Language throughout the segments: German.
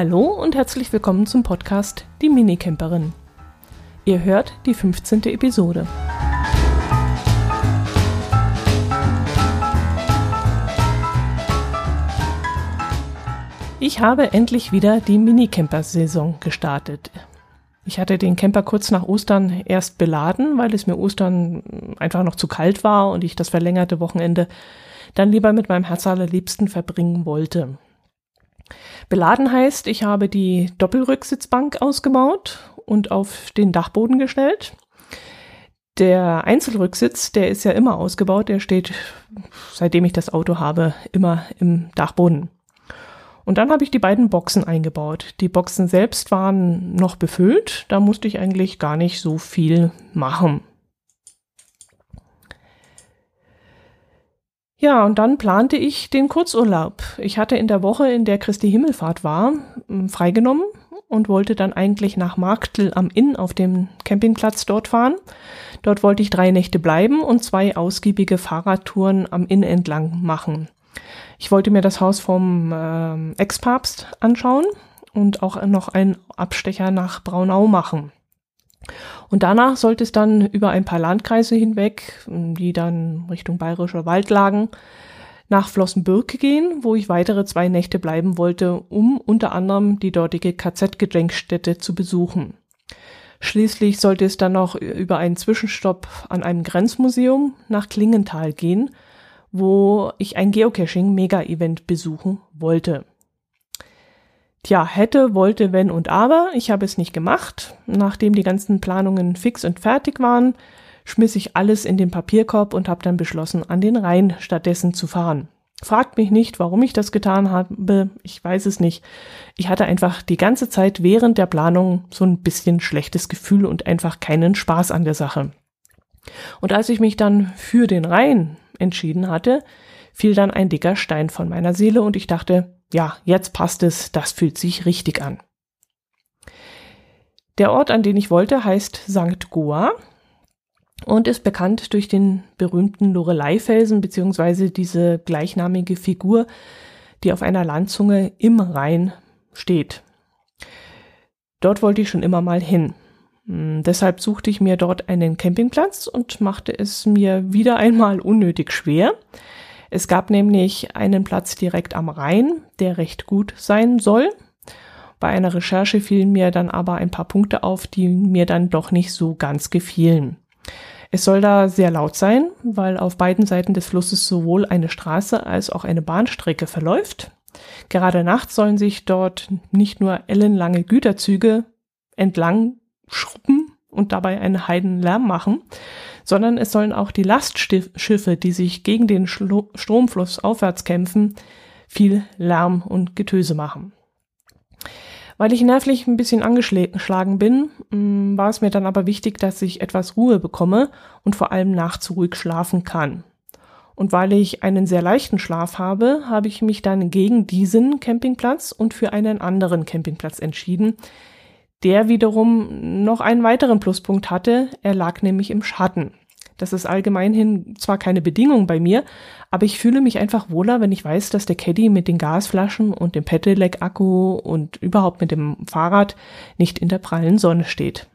Hallo und herzlich willkommen zum Podcast Die Minicamperin. Ihr hört die 15. Episode. Ich habe endlich wieder die Minicamper-Saison gestartet. Ich hatte den Camper kurz nach Ostern erst beladen, weil es mir Ostern einfach noch zu kalt war und ich das verlängerte Wochenende dann lieber mit meinem Herz allerliebsten verbringen wollte. Beladen heißt, ich habe die Doppelrücksitzbank ausgebaut und auf den Dachboden gestellt. Der Einzelrücksitz, der ist ja immer ausgebaut, der steht, seitdem ich das Auto habe, immer im Dachboden. Und dann habe ich die beiden Boxen eingebaut. Die Boxen selbst waren noch befüllt, da musste ich eigentlich gar nicht so viel machen. Ja, und dann plante ich den Kurzurlaub. Ich hatte in der Woche, in der Christi Himmelfahrt war, freigenommen und wollte dann eigentlich nach Marktl am Inn auf dem Campingplatz dort fahren. Dort wollte ich drei Nächte bleiben und zwei ausgiebige Fahrradtouren am Inn entlang machen. Ich wollte mir das Haus vom äh, Ex-Papst anschauen und auch noch einen Abstecher nach Braunau machen. Und danach sollte es dann über ein paar Landkreise hinweg, die dann Richtung Bayerischer Wald lagen, nach Flossenbürg gehen, wo ich weitere zwei Nächte bleiben wollte, um unter anderem die dortige KZ-Gedenkstätte zu besuchen. Schließlich sollte es dann noch über einen Zwischenstopp an einem Grenzmuseum nach Klingenthal gehen, wo ich ein Geocaching-Mega-Event besuchen wollte. Tja, hätte, wollte, wenn und aber. Ich habe es nicht gemacht. Nachdem die ganzen Planungen fix und fertig waren, schmiss ich alles in den Papierkorb und habe dann beschlossen, an den Rhein stattdessen zu fahren. Fragt mich nicht, warum ich das getan habe. Ich weiß es nicht. Ich hatte einfach die ganze Zeit während der Planung so ein bisschen schlechtes Gefühl und einfach keinen Spaß an der Sache. Und als ich mich dann für den Rhein entschieden hatte, fiel dann ein dicker Stein von meiner Seele und ich dachte, ja, jetzt passt es, das fühlt sich richtig an. Der Ort, an den ich wollte, heißt St. Goa und ist bekannt durch den berühmten Lorelei-Felsen beziehungsweise diese gleichnamige Figur, die auf einer Landzunge im Rhein steht. Dort wollte ich schon immer mal hin. Hm, deshalb suchte ich mir dort einen Campingplatz und machte es mir wieder einmal unnötig schwer. Es gab nämlich einen Platz direkt am Rhein, der recht gut sein soll. Bei einer Recherche fielen mir dann aber ein paar Punkte auf, die mir dann doch nicht so ganz gefielen. Es soll da sehr laut sein, weil auf beiden Seiten des Flusses sowohl eine Straße als auch eine Bahnstrecke verläuft. Gerade nachts sollen sich dort nicht nur ellenlange Güterzüge entlang schruppen und dabei einen Heidenlärm machen, sondern es sollen auch die Lastschiffe, die sich gegen den Schlo Stromfluss aufwärts kämpfen, viel Lärm und Getöse machen. Weil ich nervlich ein bisschen angeschlagen bin, mm, war es mir dann aber wichtig, dass ich etwas Ruhe bekomme und vor allem nachts ruhig schlafen kann. Und weil ich einen sehr leichten Schlaf habe, habe ich mich dann gegen diesen Campingplatz und für einen anderen Campingplatz entschieden, der wiederum noch einen weiteren Pluspunkt hatte, er lag nämlich im Schatten. Das ist allgemeinhin zwar keine Bedingung bei mir, aber ich fühle mich einfach wohler, wenn ich weiß, dass der Caddy mit den Gasflaschen und dem Pedelec-Akku und überhaupt mit dem Fahrrad nicht in der prallen Sonne steht.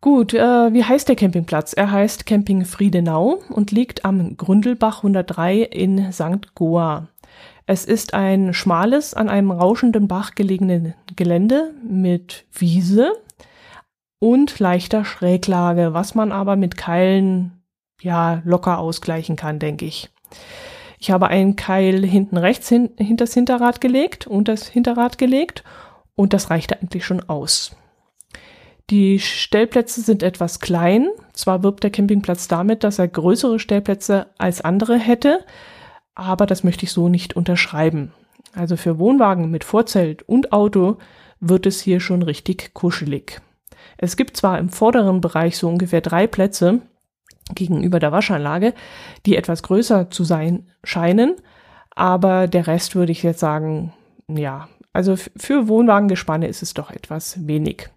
Gut, äh, wie heißt der Campingplatz? Er heißt Camping Friedenau und liegt am Gründelbach 103 in St. Goa. Es ist ein schmales, an einem rauschenden Bach gelegene Gelände mit Wiese und leichter Schräglage, was man aber mit Keilen ja locker ausgleichen kann, denke ich. Ich habe einen Keil hinten rechts hin, hinter das Hinterrad gelegt und das Hinterrad gelegt und das reichte eigentlich schon aus. Die Stellplätze sind etwas klein. Zwar wirbt der Campingplatz damit, dass er größere Stellplätze als andere hätte, aber das möchte ich so nicht unterschreiben. Also für Wohnwagen mit Vorzelt und Auto wird es hier schon richtig kuschelig. Es gibt zwar im vorderen Bereich so ungefähr drei Plätze gegenüber der Waschanlage, die etwas größer zu sein scheinen, aber der Rest würde ich jetzt sagen, ja, also für Wohnwagengespanne ist es doch etwas wenig.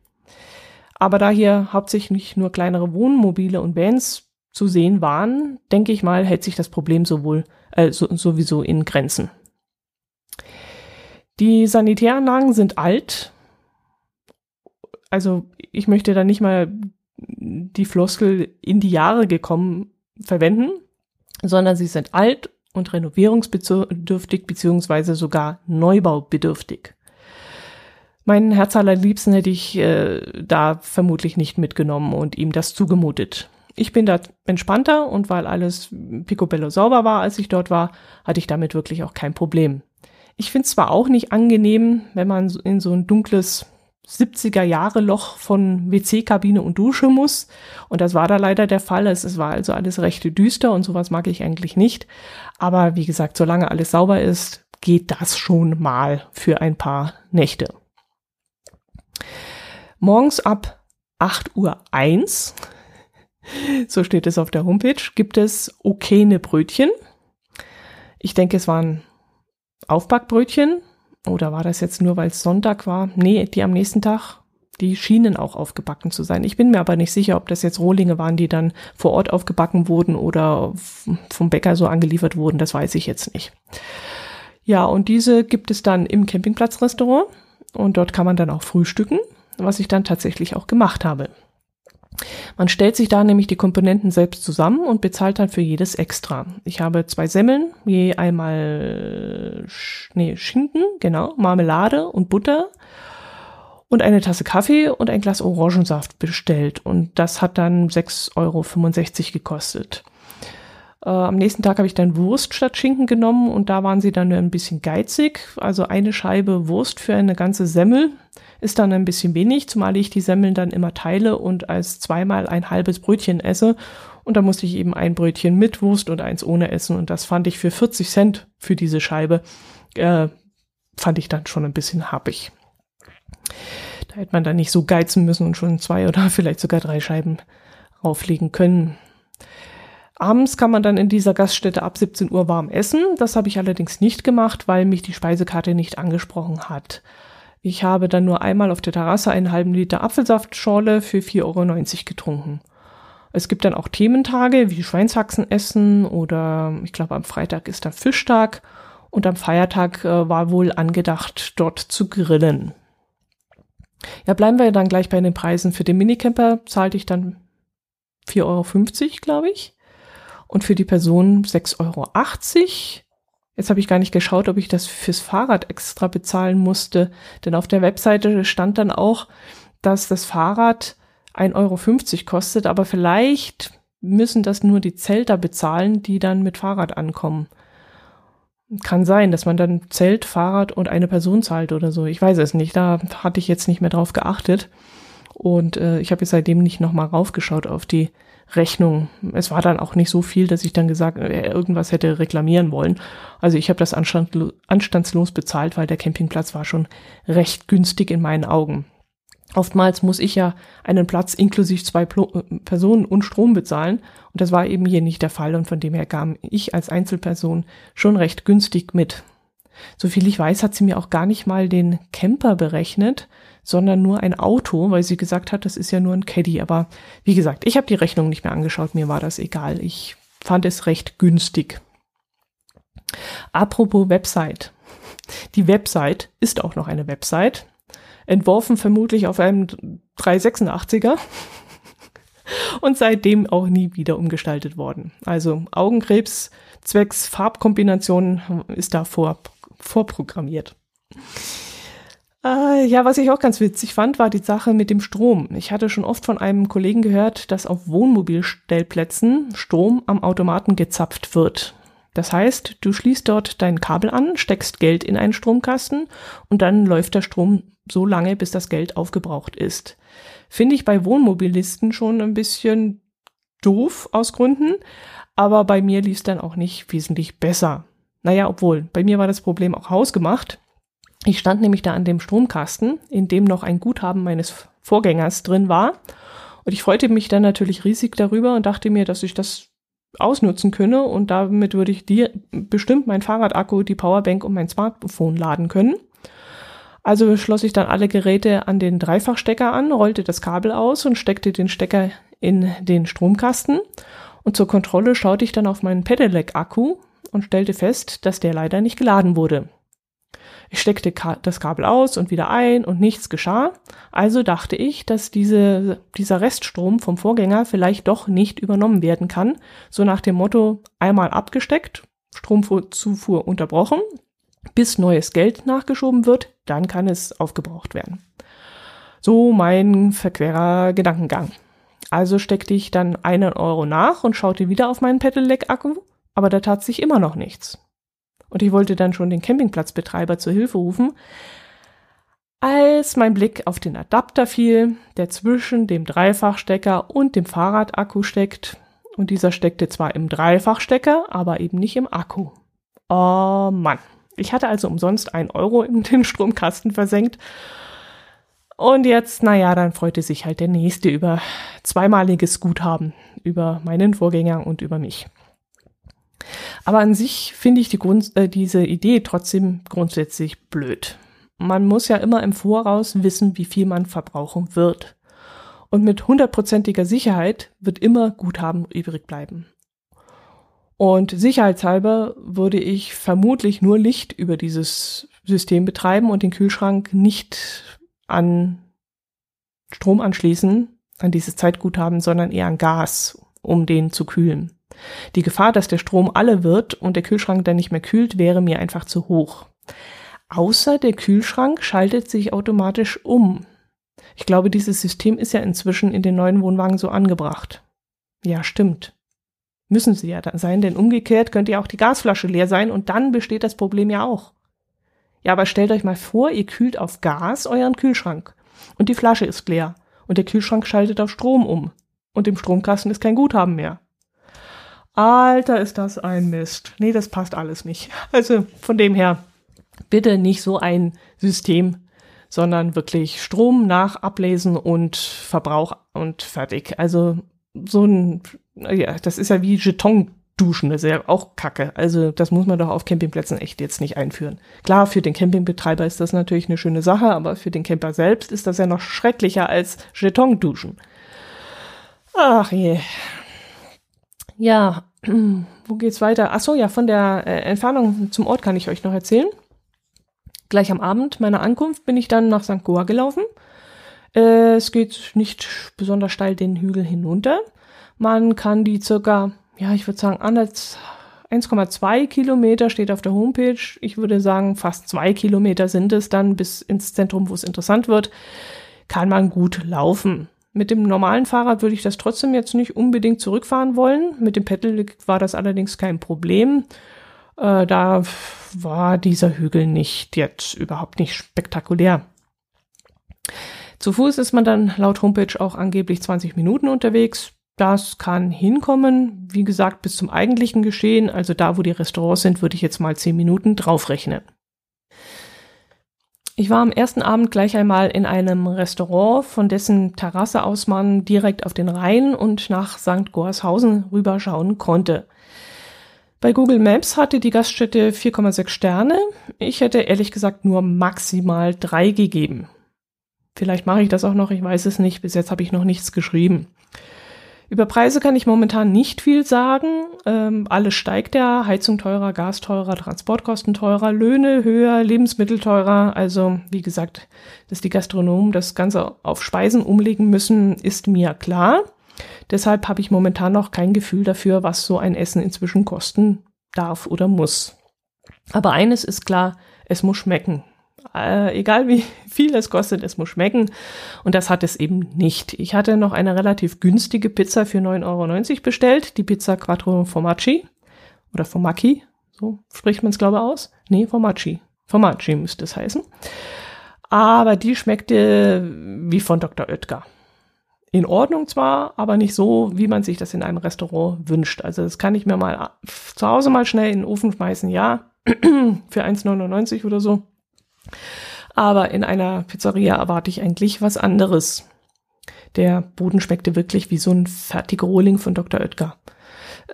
Aber da hier hauptsächlich nur kleinere Wohnmobile und Vans zu sehen waren, denke ich mal, hält sich das Problem sowohl äh, so, sowieso in Grenzen. Die Sanitäranlagen sind alt. Also ich möchte da nicht mal die Floskel in die Jahre gekommen verwenden, sondern sie sind alt und renovierungsbedürftig beziehungsweise sogar neubaubedürftig. Meinen Herz allerliebsten hätte ich äh, da vermutlich nicht mitgenommen und ihm das zugemutet. Ich bin da entspannter und weil alles picobello sauber war, als ich dort war, hatte ich damit wirklich auch kein Problem. Ich finde es zwar auch nicht angenehm, wenn man in so ein dunkles 70er Jahre Loch von WC-Kabine und Dusche muss. Und das war da leider der Fall. Es, es war also alles recht düster und sowas mag ich eigentlich nicht. Aber wie gesagt, solange alles sauber ist, geht das schon mal für ein paar Nächte. Morgens ab 8 Uhr 1, so steht es auf der Homepage, gibt es okene Brötchen. Ich denke, es waren Aufbackbrötchen oder war das jetzt nur, weil es Sonntag war? Nee, die am nächsten Tag, die schienen auch aufgebacken zu sein. Ich bin mir aber nicht sicher, ob das jetzt Rohlinge waren, die dann vor Ort aufgebacken wurden oder vom Bäcker so angeliefert wurden. Das weiß ich jetzt nicht. Ja, und diese gibt es dann im Campingplatzrestaurant und dort kann man dann auch frühstücken, was ich dann tatsächlich auch gemacht habe. Man stellt sich da nämlich die Komponenten selbst zusammen und bezahlt dann für jedes extra. Ich habe zwei Semmeln, je einmal nee, Schinken, genau, Marmelade und Butter und eine Tasse Kaffee und ein Glas Orangensaft bestellt. Und das hat dann 6,65 Euro gekostet. Äh, am nächsten Tag habe ich dann Wurst statt Schinken genommen und da waren sie dann ein bisschen geizig. Also eine Scheibe Wurst für eine ganze Semmel ist dann ein bisschen wenig, zumal ich die Semmeln dann immer teile und als zweimal ein halbes Brötchen esse. Und da musste ich eben ein Brötchen mit Wurst und eins ohne essen. Und das fand ich für 40 Cent für diese Scheibe, äh, fand ich dann schon ein bisschen happig. Da hätte man dann nicht so geizen müssen und schon zwei oder vielleicht sogar drei Scheiben rauflegen können. Abends kann man dann in dieser Gaststätte ab 17 Uhr warm essen. Das habe ich allerdings nicht gemacht, weil mich die Speisekarte nicht angesprochen hat. Ich habe dann nur einmal auf der Terrasse einen halben Liter Apfelsaftschorle für 4,90 Euro getrunken. Es gibt dann auch Thementage wie Schweinshaxen essen oder ich glaube am Freitag ist dann Fischtag und am Feiertag äh, war wohl angedacht, dort zu grillen. Ja, bleiben wir dann gleich bei den Preisen. Für den Minicamper zahlte ich dann 4,50 Euro, glaube ich. Und für die Person 6,80 Euro. Jetzt habe ich gar nicht geschaut, ob ich das fürs Fahrrad extra bezahlen musste, denn auf der Webseite stand dann auch, dass das Fahrrad 1,50 Euro kostet, aber vielleicht müssen das nur die Zelter bezahlen, die dann mit Fahrrad ankommen. Kann sein, dass man dann Zelt, Fahrrad und eine Person zahlt oder so. Ich weiß es nicht. Da hatte ich jetzt nicht mehr drauf geachtet. Und äh, ich habe jetzt seitdem nicht nochmal raufgeschaut auf die Rechnung. Es war dann auch nicht so viel, dass ich dann gesagt, äh, irgendwas hätte reklamieren wollen. Also ich habe das anstandslos bezahlt, weil der Campingplatz war schon recht günstig in meinen Augen. Oftmals muss ich ja einen Platz inklusive zwei äh, Personen und Strom bezahlen und das war eben hier nicht der Fall und von dem her kam ich als Einzelperson schon recht günstig mit. Soviel ich weiß, hat sie mir auch gar nicht mal den Camper berechnet, sondern nur ein Auto, weil sie gesagt hat, das ist ja nur ein Caddy. Aber wie gesagt, ich habe die Rechnung nicht mehr angeschaut, mir war das egal. Ich fand es recht günstig. Apropos Website. Die Website ist auch noch eine Website, entworfen vermutlich auf einem 386er und seitdem auch nie wieder umgestaltet worden. Also Augenkrebs zwecks Farbkombinationen ist da vor, vorprogrammiert. Äh, ja, was ich auch ganz witzig fand, war die Sache mit dem Strom. Ich hatte schon oft von einem Kollegen gehört, dass auf Wohnmobilstellplätzen Strom am Automaten gezapft wird. Das heißt, du schließt dort dein Kabel an, steckst Geld in einen Stromkasten und dann läuft der Strom so lange, bis das Geld aufgebraucht ist. Finde ich bei Wohnmobilisten schon ein bisschen doof aus Gründen, aber bei mir lief es dann auch nicht wesentlich besser. Naja, obwohl, bei mir war das Problem auch hausgemacht. Ich stand nämlich da an dem Stromkasten, in dem noch ein Guthaben meines Vorgängers drin war. Und ich freute mich dann natürlich riesig darüber und dachte mir, dass ich das ausnutzen könne und damit würde ich dir bestimmt mein Fahrradakku, die Powerbank und mein Smartphone laden können. Also schloss ich dann alle Geräte an den Dreifachstecker an, rollte das Kabel aus und steckte den Stecker in den Stromkasten. Und zur Kontrolle schaute ich dann auf meinen Pedelec-Akku und stellte fest, dass der leider nicht geladen wurde. Ich steckte das Kabel aus und wieder ein und nichts geschah. Also dachte ich, dass diese, dieser Reststrom vom Vorgänger vielleicht doch nicht übernommen werden kann. So nach dem Motto einmal abgesteckt, Stromzufuhr unterbrochen, bis neues Geld nachgeschoben wird, dann kann es aufgebraucht werden. So mein verquerer Gedankengang. Also steckte ich dann einen Euro nach und schaute wieder auf meinen Pedelec-Akku, aber da tat sich immer noch nichts. Und ich wollte dann schon den Campingplatzbetreiber zur Hilfe rufen, als mein Blick auf den Adapter fiel, der zwischen dem Dreifachstecker und dem Fahrradakku steckt. Und dieser steckte zwar im Dreifachstecker, aber eben nicht im Akku. Oh Mann. Ich hatte also umsonst ein Euro in den Stromkasten versenkt. Und jetzt, naja, dann freute sich halt der Nächste über zweimaliges Guthaben, über meinen Vorgänger und über mich. Aber an sich finde ich die Grund, äh, diese Idee trotzdem grundsätzlich blöd. Man muss ja immer im Voraus wissen, wie viel man verbrauchen wird. Und mit hundertprozentiger Sicherheit wird immer Guthaben übrig bleiben. Und sicherheitshalber würde ich vermutlich nur Licht über dieses System betreiben und den Kühlschrank nicht an Strom anschließen, an dieses Zeitguthaben, sondern eher an Gas, um den zu kühlen. Die Gefahr, dass der Strom alle wird und der Kühlschrank dann nicht mehr kühlt, wäre mir einfach zu hoch. Außer der Kühlschrank schaltet sich automatisch um. Ich glaube, dieses System ist ja inzwischen in den neuen Wohnwagen so angebracht. Ja, stimmt. Müssen sie ja dann sein, denn umgekehrt könnte ja auch die Gasflasche leer sein und dann besteht das Problem ja auch. Ja, aber stellt euch mal vor, ihr kühlt auf Gas euren Kühlschrank und die Flasche ist leer und der Kühlschrank schaltet auf Strom um und im Stromkasten ist kein Guthaben mehr. Alter, ist das ein Mist. Nee, das passt alles nicht. Also von dem her, bitte nicht so ein System, sondern wirklich Strom nach ablesen und Verbrauch und fertig. Also so ein, ja, das ist ja wie Jeton duschen, das ist ja auch Kacke. Also das muss man doch auf Campingplätzen echt jetzt nicht einführen. Klar, für den Campingbetreiber ist das natürlich eine schöne Sache, aber für den Camper selbst ist das ja noch schrecklicher als Jeton duschen. Ach je. Ja, wo geht's weiter? Ach so, ja, von der äh, Entfernung zum Ort kann ich euch noch erzählen. Gleich am Abend meiner Ankunft bin ich dann nach St. Goa gelaufen. Äh, es geht nicht besonders steil den Hügel hinunter. Man kann die circa, ja, ich würde sagen, 1,2 Kilometer steht auf der Homepage. Ich würde sagen, fast zwei Kilometer sind es dann bis ins Zentrum, wo es interessant wird. Kann man gut laufen. Mit dem normalen Fahrrad würde ich das trotzdem jetzt nicht unbedingt zurückfahren wollen. Mit dem Pedelec war das allerdings kein Problem. Äh, da war dieser Hügel nicht jetzt überhaupt nicht spektakulär. Zu Fuß ist man dann laut Homepage auch angeblich 20 Minuten unterwegs. Das kann hinkommen. Wie gesagt, bis zum eigentlichen Geschehen, also da, wo die Restaurants sind, würde ich jetzt mal 10 Minuten draufrechnen. Ich war am ersten Abend gleich einmal in einem Restaurant, von dessen Terrasse aus man direkt auf den Rhein und nach St. Gorshausen rüberschauen konnte. Bei Google Maps hatte die Gaststätte 4,6 Sterne. Ich hätte ehrlich gesagt nur maximal drei gegeben. Vielleicht mache ich das auch noch, ich weiß es nicht. Bis jetzt habe ich noch nichts geschrieben. Über Preise kann ich momentan nicht viel sagen. Ähm, alles steigt ja. Heizung teurer, Gas teurer, Transportkosten teurer, Löhne höher, Lebensmittel teurer. Also, wie gesagt, dass die Gastronomen das Ganze auf Speisen umlegen müssen, ist mir klar. Deshalb habe ich momentan noch kein Gefühl dafür, was so ein Essen inzwischen kosten darf oder muss. Aber eines ist klar, es muss schmecken. Äh, egal wie viel es kostet, es muss schmecken. Und das hat es eben nicht. Ich hatte noch eine relativ günstige Pizza für 9,90 Euro bestellt. Die Pizza Quattro Formaggi. Oder Formacchi. So spricht man es, glaube ich, aus. Nee, Formaggi. Formaggi müsste es heißen. Aber die schmeckte wie von Dr. Oetker. In Ordnung zwar, aber nicht so, wie man sich das in einem Restaurant wünscht. Also das kann ich mir mal zu Hause mal schnell in den Ofen schmeißen, ja, für 1,99 oder so. Aber in einer Pizzeria erwarte ich eigentlich was anderes. Der Boden schmeckte wirklich wie so ein fertiger Rohling von Dr. Oetker.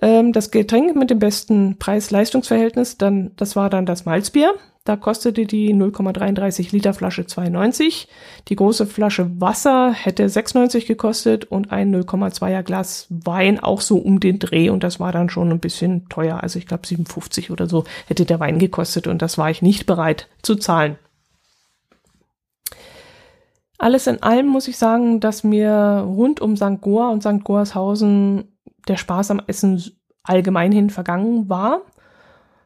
Ähm, das Getränk mit dem besten Preis-Leistungs-Verhältnis, dann, das war dann das Malzbier. Da kostete die 0,33 Liter Flasche 2,90. Die große Flasche Wasser hätte 6,90 gekostet und ein 0,2er Glas Wein auch so um den Dreh. Und das war dann schon ein bisschen teuer. Also ich glaube 57 oder so hätte der Wein gekostet und das war ich nicht bereit zu zahlen. Alles in allem muss ich sagen, dass mir rund um St. Goa und St. Goarshausen der Spaß am Essen allgemein hin vergangen war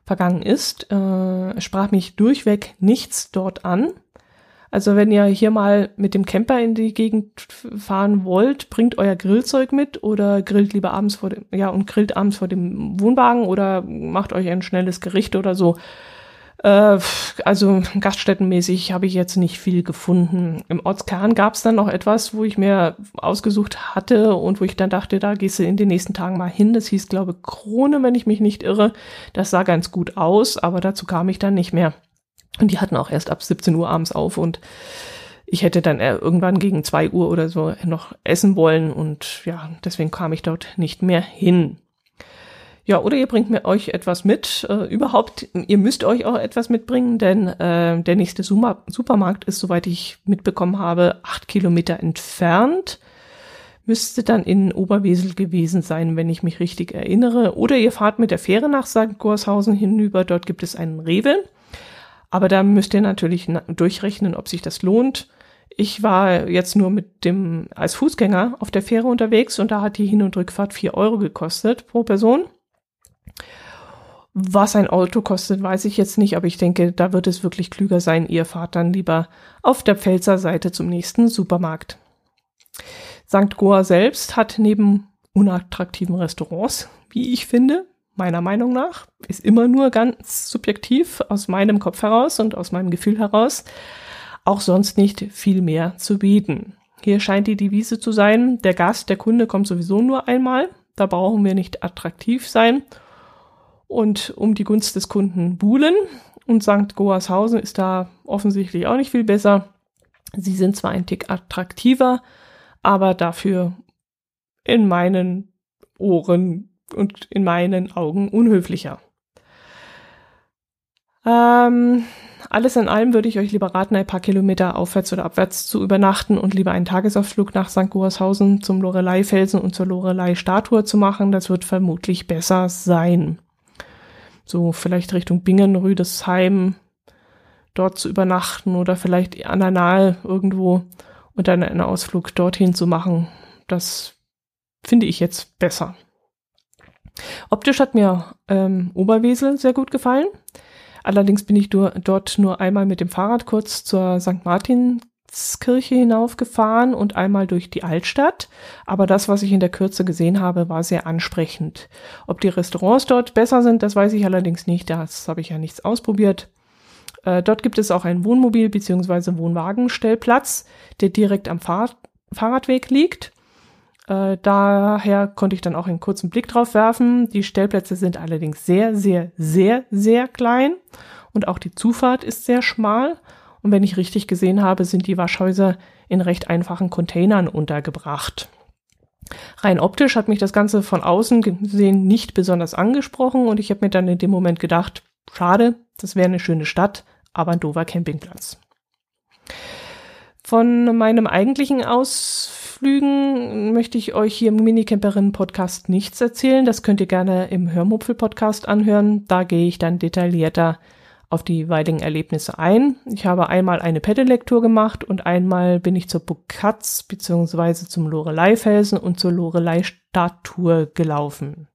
vergangen ist. Äh, sprach mich durchweg nichts dort an. Also wenn ihr hier mal mit dem Camper in die Gegend fahren wollt, bringt euer Grillzeug mit oder grillt lieber abends vor dem, ja, und grillt abends vor dem Wohnwagen oder macht euch ein schnelles Gericht oder so. Äh, also gaststättenmäßig habe ich jetzt nicht viel gefunden. Im Ortskern gab es dann noch etwas, wo ich mir ausgesucht hatte und wo ich dann dachte, da gehst du in den nächsten Tagen mal hin. Das hieß, glaube Krone, wenn ich mich nicht irre. Das sah ganz gut aus, aber dazu kam ich dann nicht mehr. Und die hatten auch erst ab 17 Uhr abends auf und ich hätte dann irgendwann gegen zwei Uhr oder so noch essen wollen und ja, deswegen kam ich dort nicht mehr hin. Ja, oder ihr bringt mir euch etwas mit. Äh, überhaupt, ihr müsst euch auch etwas mitbringen, denn äh, der nächste Super Supermarkt ist, soweit ich mitbekommen habe, acht Kilometer entfernt. Müsste dann in Oberwesel gewesen sein, wenn ich mich richtig erinnere. Oder ihr fahrt mit der Fähre nach St. Gorshausen hinüber, dort gibt es einen Rewe. Aber da müsst ihr natürlich durchrechnen, ob sich das lohnt. Ich war jetzt nur mit dem als Fußgänger auf der Fähre unterwegs und da hat die Hin- und Rückfahrt vier Euro gekostet pro Person. Was ein Auto kostet, weiß ich jetzt nicht, aber ich denke, da wird es wirklich klüger sein, ihr fahrt dann lieber auf der Pfälzer Seite zum nächsten Supermarkt. St. Goa selbst hat neben unattraktiven Restaurants, wie ich finde, meiner Meinung nach, ist immer nur ganz subjektiv aus meinem Kopf heraus und aus meinem Gefühl heraus, auch sonst nicht viel mehr zu bieten. Hier scheint die Devise zu sein, der Gast, der Kunde kommt sowieso nur einmal, da brauchen wir nicht attraktiv sein und um die Gunst des Kunden buhlen. Und St. Goarshausen ist da offensichtlich auch nicht viel besser. Sie sind zwar ein Tick attraktiver, aber dafür in meinen Ohren und in meinen Augen unhöflicher. Ähm, alles in allem würde ich euch lieber raten, ein paar Kilometer aufwärts oder abwärts zu übernachten und lieber einen Tagesausflug nach St. Goarshausen zum Lorelei-Felsen und zur Lorelei-Statue zu machen. Das wird vermutlich besser sein so vielleicht Richtung Bingen, Rüdesheim dort zu übernachten oder vielleicht an der Nahe irgendwo und dann einen Ausflug dorthin zu machen. Das finde ich jetzt besser. Optisch hat mir ähm, Oberwesel sehr gut gefallen. Allerdings bin ich dort nur einmal mit dem Fahrrad kurz zur St. Martin Kirche hinaufgefahren und einmal durch die Altstadt. Aber das, was ich in der Kürze gesehen habe, war sehr ansprechend. Ob die Restaurants dort besser sind, das weiß ich allerdings nicht. Das habe ich ja nichts ausprobiert. Äh, dort gibt es auch einen Wohnmobil- bzw. Wohnwagenstellplatz, der direkt am Fahrrad Fahrradweg liegt. Äh, daher konnte ich dann auch einen kurzen Blick drauf werfen. Die Stellplätze sind allerdings sehr, sehr, sehr, sehr klein und auch die Zufahrt ist sehr schmal. Und wenn ich richtig gesehen habe, sind die Waschhäuser in recht einfachen Containern untergebracht. Rein optisch hat mich das Ganze von außen gesehen nicht besonders angesprochen und ich habe mir dann in dem Moment gedacht, schade, das wäre eine schöne Stadt, aber ein doofer Campingplatz. Von meinem eigentlichen Ausflügen möchte ich euch hier im Minicamperin-Podcast nichts erzählen. Das könnt ihr gerne im Hörmupfel-Podcast anhören. Da gehe ich dann detaillierter auf die Weiding-Erlebnisse ein. Ich habe einmal eine Pedelec-Tour gemacht und einmal bin ich zur Bukatz bzw. zum Lorelei-Felsen und zur Lorelei-Statue gelaufen.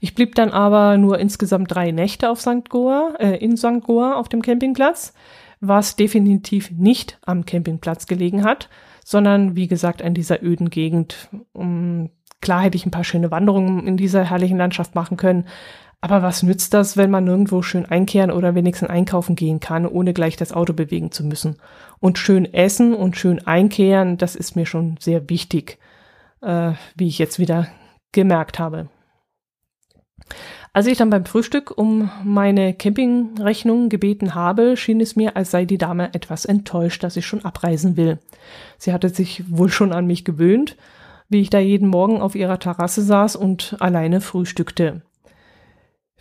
Ich blieb dann aber nur insgesamt drei Nächte auf St. Goa, äh, in St. Goa auf dem Campingplatz, was definitiv nicht am Campingplatz gelegen hat, sondern wie gesagt an dieser öden Gegend. Um, klar hätte ich ein paar schöne Wanderungen in dieser herrlichen Landschaft machen können, aber was nützt das, wenn man nirgendwo schön einkehren oder wenigstens einkaufen gehen kann, ohne gleich das Auto bewegen zu müssen? Und schön essen und schön einkehren, das ist mir schon sehr wichtig, äh, wie ich jetzt wieder gemerkt habe. Als ich dann beim Frühstück um meine Campingrechnung gebeten habe, schien es mir, als sei die Dame etwas enttäuscht, dass ich schon abreisen will. Sie hatte sich wohl schon an mich gewöhnt, wie ich da jeden Morgen auf ihrer Terrasse saß und alleine frühstückte.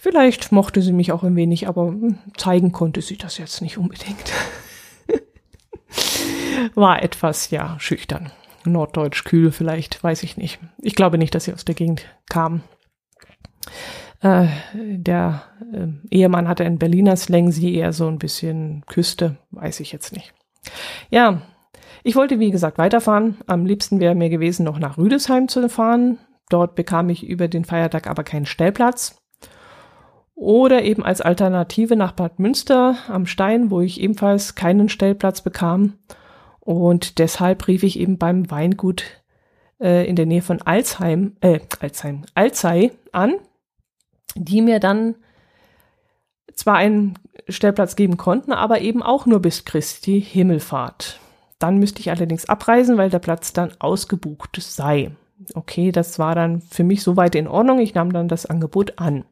Vielleicht mochte sie mich auch ein wenig, aber hm, zeigen konnte sie das jetzt nicht unbedingt. War etwas, ja, schüchtern. Norddeutsch kühl vielleicht, weiß ich nicht. Ich glaube nicht, dass sie aus der Gegend kam. Äh, der äh, Ehemann hatte einen Berliner Slang, sie eher so ein bisschen Küste, weiß ich jetzt nicht. Ja, ich wollte wie gesagt weiterfahren. Am liebsten wäre mir gewesen, noch nach Rüdesheim zu fahren. Dort bekam ich über den Feiertag aber keinen Stellplatz. Oder eben als Alternative nach Bad Münster am Stein, wo ich ebenfalls keinen Stellplatz bekam. Und deshalb rief ich eben beim Weingut äh, in der Nähe von Alzheim, äh, Alzheim, Alzey an, die mir dann zwar einen Stellplatz geben konnten, aber eben auch nur bis Christi Himmelfahrt. Dann müsste ich allerdings abreisen, weil der Platz dann ausgebucht sei. Okay, das war dann für mich soweit in Ordnung. Ich nahm dann das Angebot an.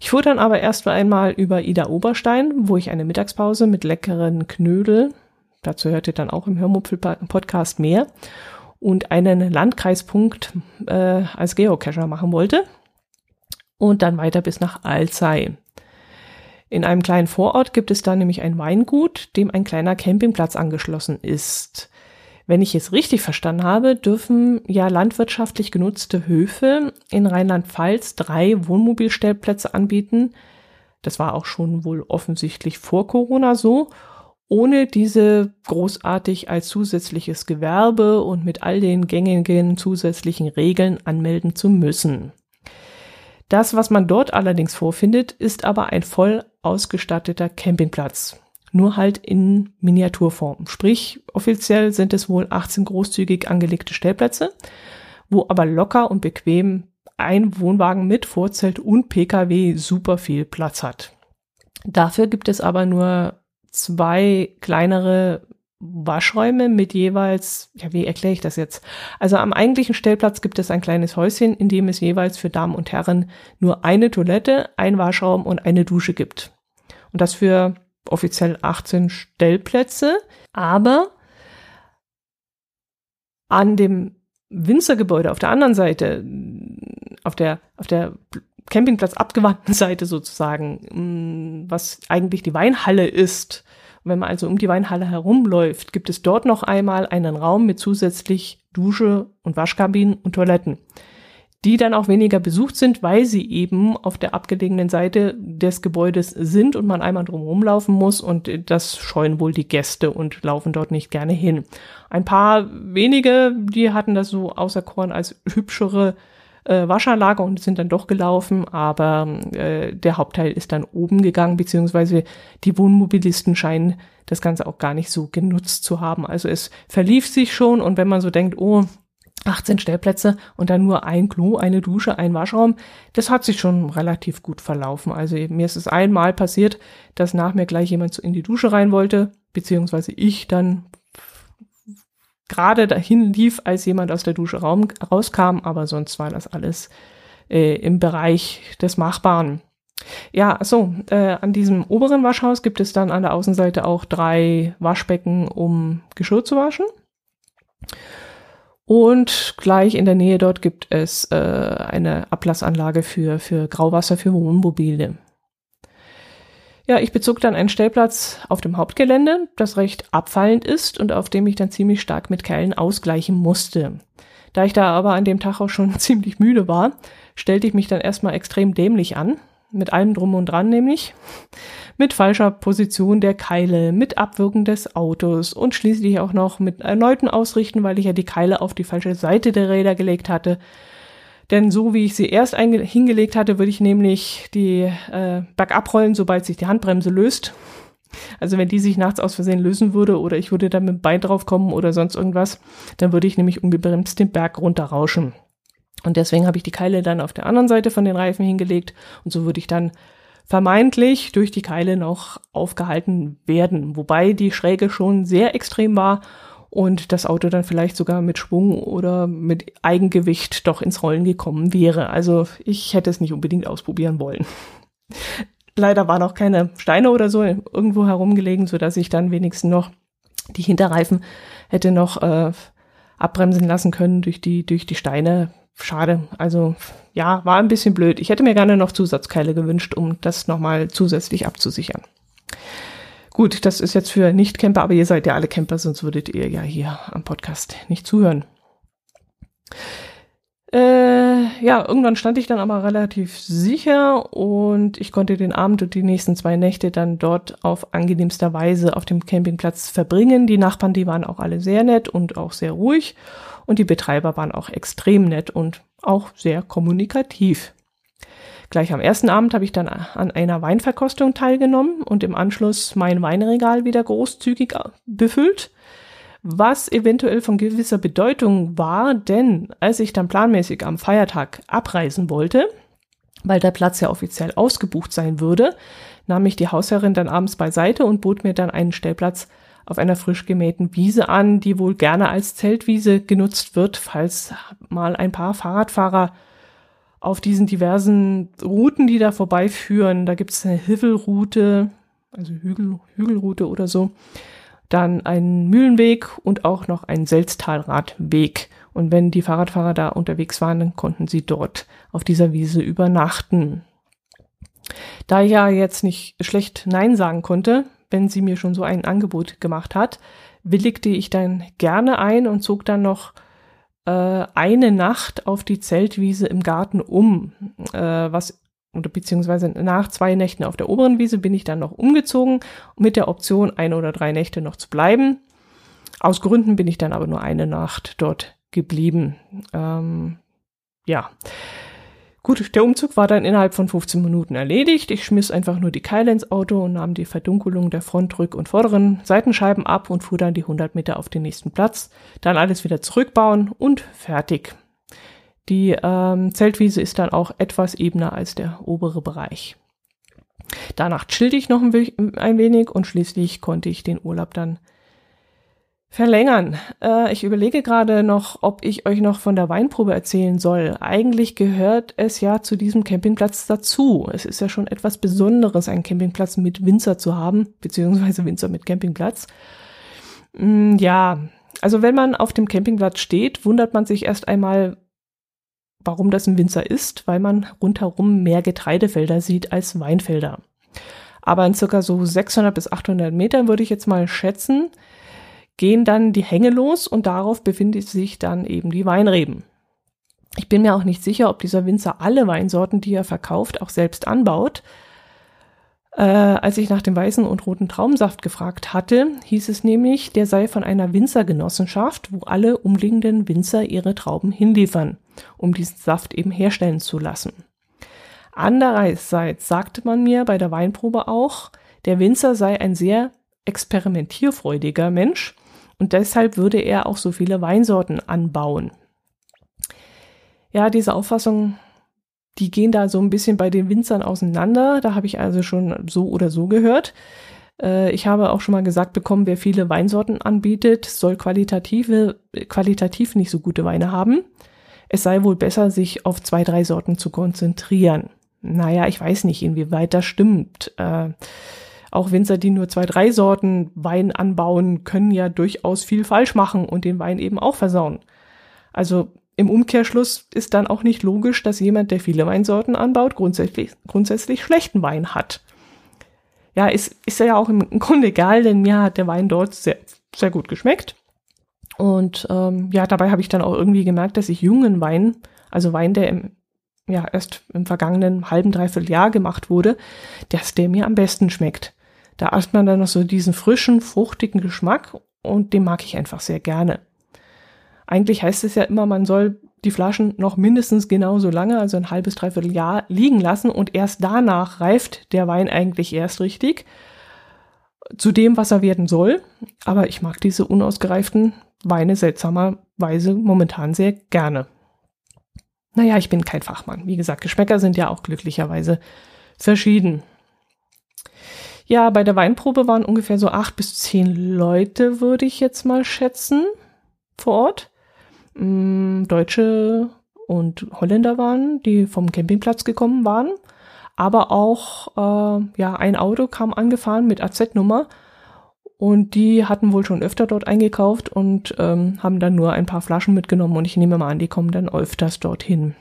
Ich fuhr dann aber erst einmal über Ida Oberstein, wo ich eine Mittagspause mit leckeren Knödel Dazu hört ihr dann auch im Hörmupfel-Podcast mehr. Und einen Landkreispunkt äh, als Geocacher machen wollte. Und dann weiter bis nach Alzey. In einem kleinen Vorort gibt es da nämlich ein Weingut, dem ein kleiner Campingplatz angeschlossen ist. Wenn ich es richtig verstanden habe, dürfen ja landwirtschaftlich genutzte Höfe in Rheinland-Pfalz drei Wohnmobilstellplätze anbieten. Das war auch schon wohl offensichtlich vor Corona so ohne diese großartig als zusätzliches Gewerbe und mit all den gängigen zusätzlichen Regeln anmelden zu müssen. Das, was man dort allerdings vorfindet, ist aber ein voll ausgestatteter Campingplatz. Nur halt in Miniaturform. Sprich, offiziell sind es wohl 18 großzügig angelegte Stellplätze, wo aber locker und bequem ein Wohnwagen mit Vorzelt und Pkw super viel Platz hat. Dafür gibt es aber nur zwei kleinere Waschräume mit jeweils, ja, wie erkläre ich das jetzt? Also am eigentlichen Stellplatz gibt es ein kleines Häuschen, in dem es jeweils für Damen und Herren nur eine Toilette, ein Waschraum und eine Dusche gibt. Und das für offiziell 18 Stellplätze. Aber an dem Winzergebäude auf der anderen Seite, auf der, auf der Campingplatz abgewandten Seite sozusagen, mm, was eigentlich die Weinhalle ist. wenn man also um die Weinhalle herumläuft, gibt es dort noch einmal einen Raum mit zusätzlich Dusche und Waschkabinen und Toiletten, die dann auch weniger besucht sind, weil sie eben auf der abgelegenen Seite des Gebäudes sind und man einmal drumherum laufen muss und das scheuen wohl die Gäste und laufen dort nicht gerne hin. Ein paar wenige, die hatten das so auserkoren als hübschere äh, Waschanlage und sind dann doch gelaufen, aber äh, der Hauptteil ist dann oben gegangen, beziehungsweise die Wohnmobilisten scheinen das Ganze auch gar nicht so genutzt zu haben. Also es verlief sich schon und wenn man so denkt, oh, 18 Stellplätze und dann nur ein Klo, eine Dusche, ein Waschraum. Das hat sich schon relativ gut verlaufen. Also mir ist es einmal passiert, dass nach mir gleich jemand in die Dusche rein wollte, beziehungsweise ich dann gerade dahin lief, als jemand aus der Dusche Raum, rauskam, aber sonst war das alles äh, im Bereich des Machbaren. Ja, so, äh, an diesem oberen Waschhaus gibt es dann an der Außenseite auch drei Waschbecken, um Geschirr zu waschen. Und gleich in der Nähe dort gibt es äh, eine Ablassanlage für, für Grauwasser für Wohnmobile. Ja, ich bezog dann einen Stellplatz auf dem Hauptgelände, das recht abfallend ist und auf dem ich dann ziemlich stark mit Keilen ausgleichen musste. Da ich da aber an dem Tag auch schon ziemlich müde war, stellte ich mich dann erstmal extrem dämlich an, mit allem drum und dran nämlich, mit falscher Position der Keile, mit Abwirken des Autos und schließlich auch noch mit erneuten Ausrichten, weil ich ja die Keile auf die falsche Seite der Räder gelegt hatte, denn so wie ich sie erst hingelegt hatte, würde ich nämlich die äh, bergab rollen, sobald sich die Handbremse löst. Also wenn die sich nachts aus Versehen lösen würde oder ich würde da mit dem Bein drauf kommen oder sonst irgendwas, dann würde ich nämlich ungebremst den Berg runterrauschen. Und deswegen habe ich die Keile dann auf der anderen Seite von den Reifen hingelegt und so würde ich dann vermeintlich durch die Keile noch aufgehalten werden, wobei die Schräge schon sehr extrem war und das Auto dann vielleicht sogar mit Schwung oder mit Eigengewicht doch ins Rollen gekommen wäre. Also ich hätte es nicht unbedingt ausprobieren wollen. Leider waren auch keine Steine oder so irgendwo herumgelegen, so dass ich dann wenigstens noch die Hinterreifen hätte noch äh, abbremsen lassen können durch die durch die Steine. Schade. Also ja, war ein bisschen blöd. Ich hätte mir gerne noch Zusatzkeile gewünscht, um das nochmal zusätzlich abzusichern. Gut, das ist jetzt für Nicht-Camper, aber ihr seid ja alle Camper, sonst würdet ihr ja hier am Podcast nicht zuhören. Äh, ja, irgendwann stand ich dann aber relativ sicher und ich konnte den Abend und die nächsten zwei Nächte dann dort auf angenehmster Weise auf dem Campingplatz verbringen. Die Nachbarn, die waren auch alle sehr nett und auch sehr ruhig und die Betreiber waren auch extrem nett und auch sehr kommunikativ. Gleich am ersten Abend habe ich dann an einer Weinverkostung teilgenommen und im Anschluss mein Weinregal wieder großzügig befüllt was eventuell von gewisser Bedeutung war, denn als ich dann planmäßig am Feiertag abreisen wollte, weil der Platz ja offiziell ausgebucht sein würde, nahm ich die Hausherrin dann abends beiseite und bot mir dann einen Stellplatz auf einer frisch gemähten Wiese an, die wohl gerne als Zeltwiese genutzt wird, falls mal ein paar Fahrradfahrer auf diesen diversen Routen, die da vorbeiführen, da gibt es eine Hügelroute, also Hügel, Hügelroute oder so, dann einen Mühlenweg und auch noch einen Selztalradweg. Und wenn die Fahrradfahrer da unterwegs waren, dann konnten sie dort auf dieser Wiese übernachten. Da ich ja jetzt nicht schlecht Nein sagen konnte, wenn sie mir schon so ein Angebot gemacht hat, willigte ich dann gerne ein und zog dann noch äh, eine Nacht auf die Zeltwiese im Garten um, äh, was oder beziehungsweise nach zwei Nächten auf der oberen Wiese bin ich dann noch umgezogen, mit der Option, ein oder drei Nächte noch zu bleiben. Aus Gründen bin ich dann aber nur eine Nacht dort geblieben. Ähm, ja. Gut, der Umzug war dann innerhalb von 15 Minuten erledigt. Ich schmiss einfach nur die Keile ins Auto und nahm die Verdunkelung der Front-, Rück- und vorderen Seitenscheiben ab und fuhr dann die 100 Meter auf den nächsten Platz. Dann alles wieder zurückbauen und fertig. Die ähm, Zeltwiese ist dann auch etwas ebener als der obere Bereich. Danach chillte ich noch ein, ein wenig und schließlich konnte ich den Urlaub dann verlängern. Äh, ich überlege gerade noch, ob ich euch noch von der Weinprobe erzählen soll. Eigentlich gehört es ja zu diesem Campingplatz dazu. Es ist ja schon etwas Besonderes, einen Campingplatz mit Winzer zu haben, beziehungsweise Winzer mit Campingplatz. Mm, ja, also wenn man auf dem Campingplatz steht, wundert man sich erst einmal, warum das ein Winzer ist, weil man rundherum mehr Getreidefelder sieht als Weinfelder. Aber in circa so 600 bis 800 Metern würde ich jetzt mal schätzen, gehen dann die Hänge los und darauf befinden sich dann eben die Weinreben. Ich bin mir auch nicht sicher, ob dieser Winzer alle Weinsorten, die er verkauft, auch selbst anbaut. Äh, als ich nach dem weißen und roten Traubensaft gefragt hatte, hieß es nämlich, der sei von einer Winzergenossenschaft, wo alle umliegenden Winzer ihre Trauben hinliefern, um diesen Saft eben herstellen zu lassen. Andererseits sagte man mir bei der Weinprobe auch, der Winzer sei ein sehr experimentierfreudiger Mensch und deshalb würde er auch so viele Weinsorten anbauen. Ja, diese Auffassung die gehen da so ein bisschen bei den Winzern auseinander. Da habe ich also schon so oder so gehört. Äh, ich habe auch schon mal gesagt bekommen, wer viele Weinsorten anbietet, soll qualitative, qualitativ nicht so gute Weine haben. Es sei wohl besser, sich auf zwei, drei Sorten zu konzentrieren. Naja, ich weiß nicht, inwieweit das stimmt. Äh, auch Winzer, die nur zwei, drei Sorten Wein anbauen, können ja durchaus viel falsch machen und den Wein eben auch versauen. Also im Umkehrschluss ist dann auch nicht logisch, dass jemand, der viele Weinsorten anbaut, grundsätzlich, grundsätzlich schlechten Wein hat. Ja, ist, ist ja auch im Grunde egal, denn mir hat der Wein dort sehr, sehr gut geschmeckt. Und ähm, ja, dabei habe ich dann auch irgendwie gemerkt, dass ich jungen Wein, also Wein, der im, ja, erst im vergangenen halben, dreiviertel Jahr gemacht wurde, dass der mir am besten schmeckt. Da hat man dann noch so diesen frischen, fruchtigen Geschmack und den mag ich einfach sehr gerne. Eigentlich heißt es ja immer, man soll die Flaschen noch mindestens genauso lange, also ein halbes, dreiviertel Jahr liegen lassen und erst danach reift der Wein eigentlich erst richtig zu dem, was er werden soll. Aber ich mag diese unausgereiften Weine seltsamerweise momentan sehr gerne. Naja, ich bin kein Fachmann. Wie gesagt, Geschmäcker sind ja auch glücklicherweise verschieden. Ja, bei der Weinprobe waren ungefähr so acht bis zehn Leute, würde ich jetzt mal schätzen, vor Ort mh, mm, Deutsche und Holländer waren, die vom Campingplatz gekommen waren. Aber auch äh, ja, ein Auto kam angefahren mit AZ-Nummer Und die hatten wohl schon öfter dort eingekauft und ähm, haben dann nur ein paar Flaschen mitgenommen. Und ich nehme mal an, die kommen dann öfters dorthin.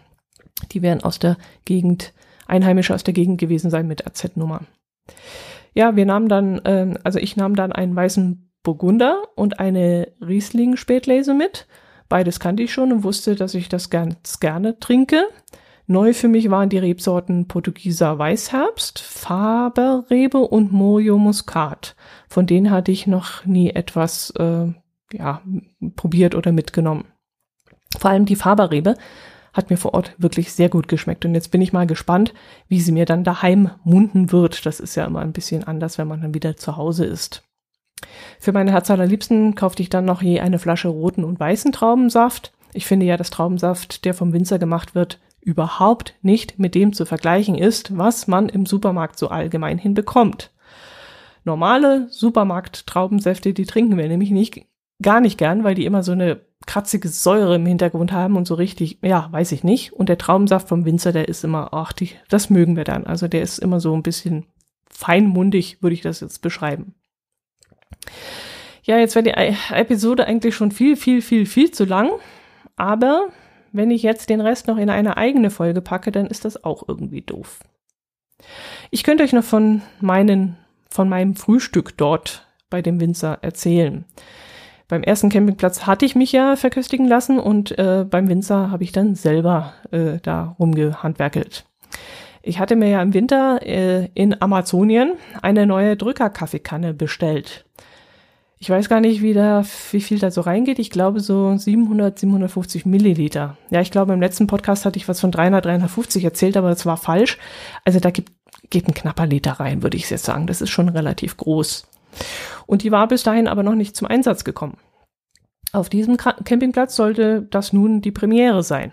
Die werden aus der Gegend, Einheimische aus der Gegend gewesen sein mit AZ-Nummer. Ja, wir nahmen dann, ähm, also ich nahm dann einen weißen Burgunder und eine Riesling-Spätlese mit. Beides kannte ich schon und wusste, dass ich das ganz gerne trinke. Neu für mich waren die Rebsorten Portugieser Weißherbst, Faberrebe und Mojo Muscat. Von denen hatte ich noch nie etwas äh, ja, probiert oder mitgenommen. Vor allem die Faberrebe hat mir vor Ort wirklich sehr gut geschmeckt. Und jetzt bin ich mal gespannt, wie sie mir dann daheim munden wird. Das ist ja immer ein bisschen anders, wenn man dann wieder zu Hause ist. Für meine Herz allerliebsten kaufte ich dann noch je eine Flasche roten und weißen Traubensaft. Ich finde ja, dass Traubensaft, der vom Winzer gemacht wird, überhaupt nicht mit dem zu vergleichen ist, was man im Supermarkt so allgemein hin bekommt. Normale Supermarkt-Traubensäfte, die trinken wir nämlich nicht, gar nicht gern, weil die immer so eine kratzige Säure im Hintergrund haben und so richtig, ja, weiß ich nicht. Und der Traubensaft vom Winzer, der ist immer, ach, die, das mögen wir dann. Also der ist immer so ein bisschen feinmundig, würde ich das jetzt beschreiben. Ja, jetzt wäre die Episode eigentlich schon viel, viel, viel, viel zu lang. Aber wenn ich jetzt den Rest noch in eine eigene Folge packe, dann ist das auch irgendwie doof. Ich könnte euch noch von meinen, von meinem Frühstück dort bei dem Winzer erzählen. Beim ersten Campingplatz hatte ich mich ja verköstigen lassen und äh, beim Winzer habe ich dann selber äh, da rumgehandwerkelt. Ich hatte mir ja im Winter äh, in Amazonien eine neue Drückerkaffeekanne bestellt. Ich weiß gar nicht, wie, da, wie viel da so reingeht. Ich glaube so 700, 750 Milliliter. Ja, ich glaube, im letzten Podcast hatte ich was von 300, 350 erzählt, aber das war falsch. Also da gibt, geht ein knapper Liter rein, würde ich jetzt sagen. Das ist schon relativ groß. Und die war bis dahin aber noch nicht zum Einsatz gekommen. Auf diesem Campingplatz sollte das nun die Premiere sein.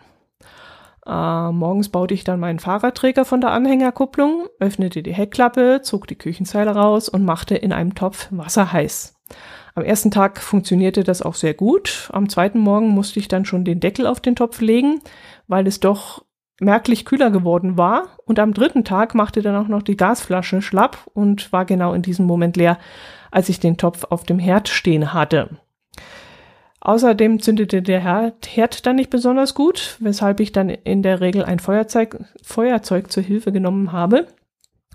Äh, morgens baute ich dann meinen Fahrradträger von der Anhängerkupplung, öffnete die Heckklappe, zog die Küchenzeile raus und machte in einem Topf Wasser heiß. Am ersten Tag funktionierte das auch sehr gut. Am zweiten Morgen musste ich dann schon den Deckel auf den Topf legen, weil es doch merklich kühler geworden war. Und am dritten Tag machte dann auch noch die Gasflasche schlapp und war genau in diesem Moment leer, als ich den Topf auf dem Herd stehen hatte. Außerdem zündete der Herd dann nicht besonders gut, weshalb ich dann in der Regel ein Feuerzeug, Feuerzeug zur Hilfe genommen habe,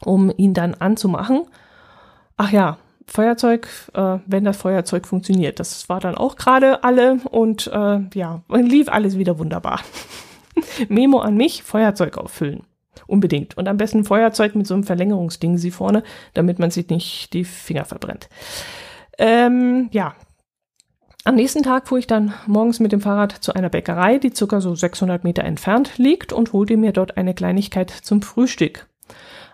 um ihn dann anzumachen. Ach ja, Feuerzeug, äh, wenn das Feuerzeug funktioniert. Das war dann auch gerade alle und äh, ja, lief alles wieder wunderbar. Memo an mich, Feuerzeug auffüllen. Unbedingt. Und am besten Feuerzeug mit so einem Verlängerungsding sie vorne, damit man sich nicht die Finger verbrennt. Ähm, ja. Am nächsten Tag fuhr ich dann morgens mit dem Fahrrad zu einer Bäckerei, die circa so 600 Meter entfernt liegt und holte mir dort eine Kleinigkeit zum Frühstück.